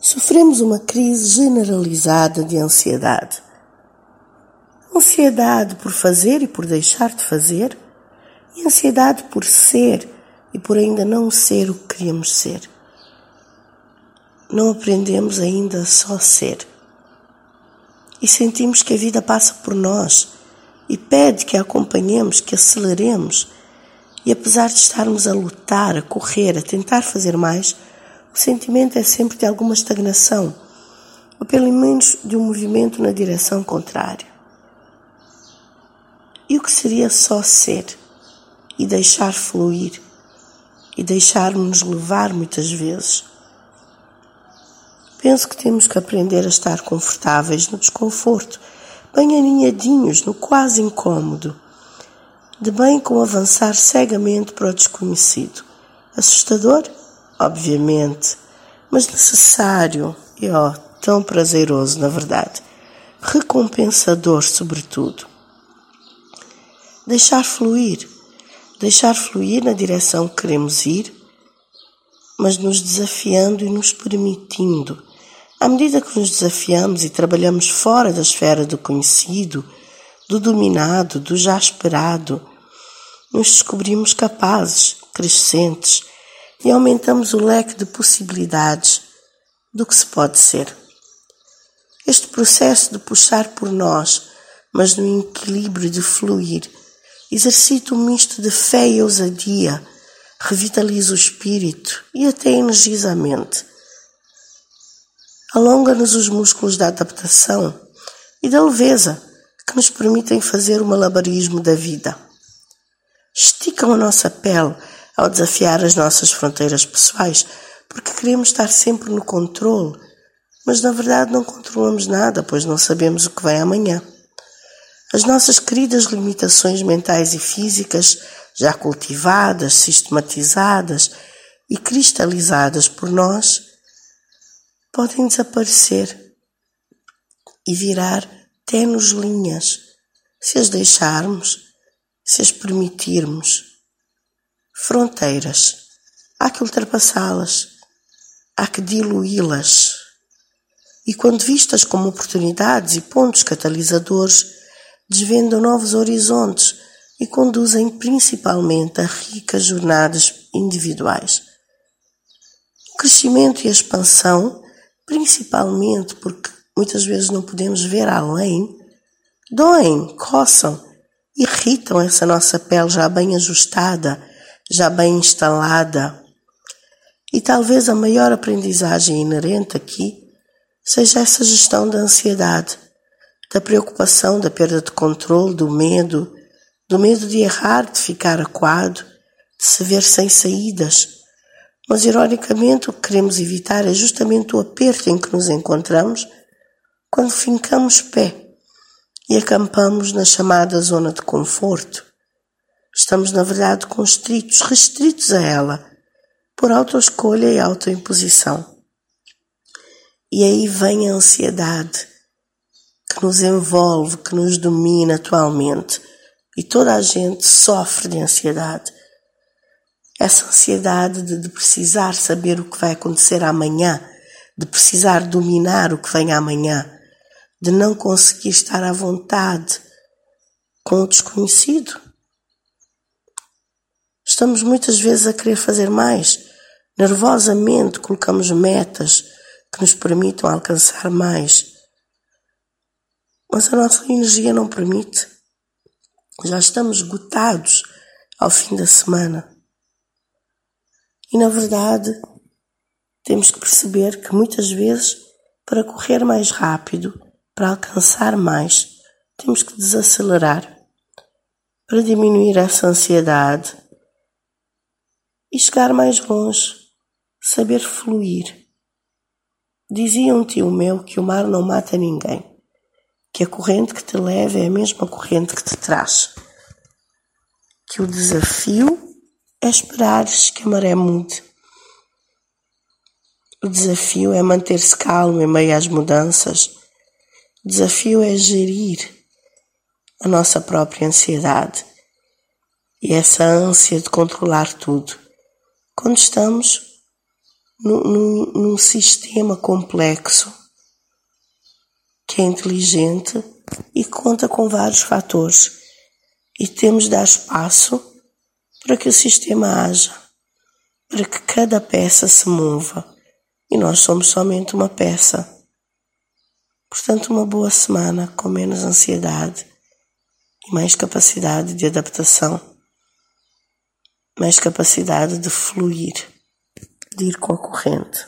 Sofremos uma crise generalizada de ansiedade. Ansiedade por fazer e por deixar de fazer, e ansiedade por ser e por ainda não ser o que queríamos ser. Não aprendemos ainda só ser. E sentimos que a vida passa por nós e pede que a acompanhemos, que aceleremos. E apesar de estarmos a lutar, a correr, a tentar fazer mais, o sentimento é sempre de alguma estagnação, ou pelo menos de um movimento na direção contrária. E o que seria só ser e deixar fluir e deixar-nos levar muitas vezes? Penso que temos que aprender a estar confortáveis no desconforto, bem aninhadinhos no quase incômodo, de bem com avançar cegamente para o desconhecido. Assustador? Obviamente, mas necessário e, ó, tão prazeroso, na verdade. Recompensador, sobretudo. Deixar fluir, deixar fluir na direção que queremos ir, mas nos desafiando e nos permitindo. À medida que nos desafiamos e trabalhamos fora da esfera do conhecido, do dominado, do já esperado, nos descobrimos capazes, crescentes e aumentamos o leque de possibilidades do que se pode ser. Este processo de puxar por nós, mas no equilíbrio de fluir, Exercita um misto de fé e ousadia, revitaliza o espírito e até energiza a mente. Alonga-nos os músculos da adaptação e da leveza que nos permitem fazer o malabarismo da vida. Esticam a nossa pele ao desafiar as nossas fronteiras pessoais, porque queremos estar sempre no controle, mas na verdade não controlamos nada, pois não sabemos o que vem amanhã. As nossas queridas limitações mentais e físicas, já cultivadas, sistematizadas e cristalizadas por nós, podem desaparecer e virar tenos linhas se as deixarmos, se as permitirmos. Fronteiras. Há que ultrapassá-las, há que diluí-las. E quando vistas como oportunidades e pontos catalisadores, desvendam novos horizontes e conduzem principalmente a ricas jornadas individuais. O crescimento e a expansão, principalmente porque muitas vezes não podemos ver além, doem, coçam, irritam essa nossa pele já bem ajustada, já bem instalada. E talvez a maior aprendizagem inerente aqui seja essa gestão da ansiedade da preocupação, da perda de controle, do medo, do medo de errar, de ficar aquado, de se ver sem saídas. Mas, ironicamente, o que queremos evitar é justamente o aperto em que nos encontramos quando fincamos pé e acampamos na chamada zona de conforto. Estamos, na verdade, constritos, restritos a ela, por autoescolha e autoimposição. E aí vem a ansiedade, que nos envolve, que nos domina atualmente. E toda a gente sofre de ansiedade. Essa ansiedade de, de precisar saber o que vai acontecer amanhã, de precisar dominar o que vem amanhã, de não conseguir estar à vontade com o desconhecido. Estamos muitas vezes a querer fazer mais. Nervosamente colocamos metas que nos permitam alcançar mais mas a nossa energia não permite. Já estamos esgotados ao fim da semana. E na verdade, temos que perceber que muitas vezes, para correr mais rápido, para alcançar mais, temos que desacelerar para diminuir essa ansiedade e chegar mais longe, saber fluir. Dizia um tio meu que o mar não mata ninguém que a corrente que te leva é a mesma corrente que te traz. Que o desafio é esperares que a maré mude. O desafio é manter-se calmo em meio às mudanças. O desafio é gerir a nossa própria ansiedade e essa ânsia de controlar tudo. Quando estamos num, num, sistema complexo que é inteligente e conta com vários fatores. E temos de dar espaço para que o sistema haja, para que cada peça se mova. E nós somos somente uma peça. Portanto, uma boa semana com menos ansiedade e mais capacidade de adaptação, mais capacidade de fluir, de ir com a corrente.